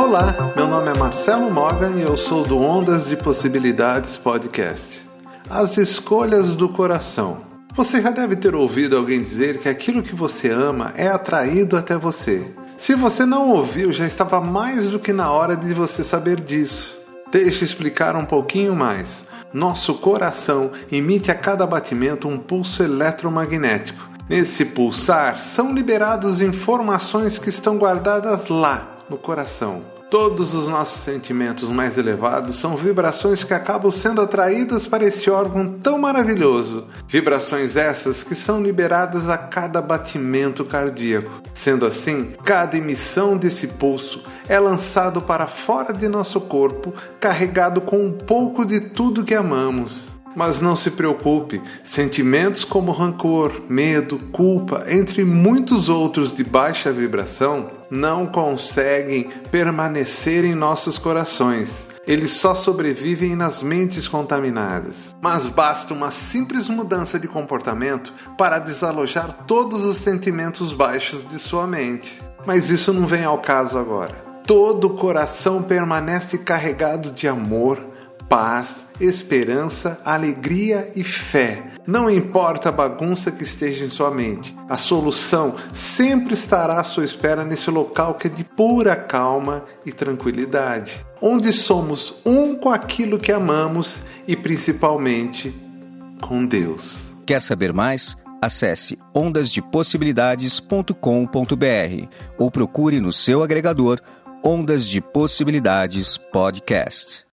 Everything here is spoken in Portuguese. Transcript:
Olá, meu nome é Marcelo Morgan e eu sou do Ondas de Possibilidades Podcast. As escolhas do coração. Você já deve ter ouvido alguém dizer que aquilo que você ama é atraído até você. Se você não ouviu, já estava mais do que na hora de você saber disso. Deixa eu explicar um pouquinho mais. Nosso coração emite a cada batimento um pulso eletromagnético. Nesse pulsar são liberadas informações que estão guardadas lá no coração. Todos os nossos sentimentos mais elevados são vibrações que acabam sendo atraídas para este órgão tão maravilhoso. Vibrações essas que são liberadas a cada batimento cardíaco. Sendo assim, cada emissão desse pulso é lançado para fora de nosso corpo, carregado com um pouco de tudo que amamos. Mas não se preocupe, sentimentos como rancor, medo, culpa, entre muitos outros de baixa vibração, não conseguem permanecer em nossos corações. Eles só sobrevivem nas mentes contaminadas. Mas basta uma simples mudança de comportamento para desalojar todos os sentimentos baixos de sua mente. Mas isso não vem ao caso agora. Todo coração permanece carregado de amor, paz, esperança, alegria e fé. Não importa a bagunça que esteja em sua mente, a solução sempre estará à sua espera nesse local que é de pura calma e tranquilidade, onde somos um com aquilo que amamos e principalmente com Deus. Quer saber mais? Acesse ondasdepossibilidades.com.br ou procure no seu agregador Ondas de Possibilidades Podcast.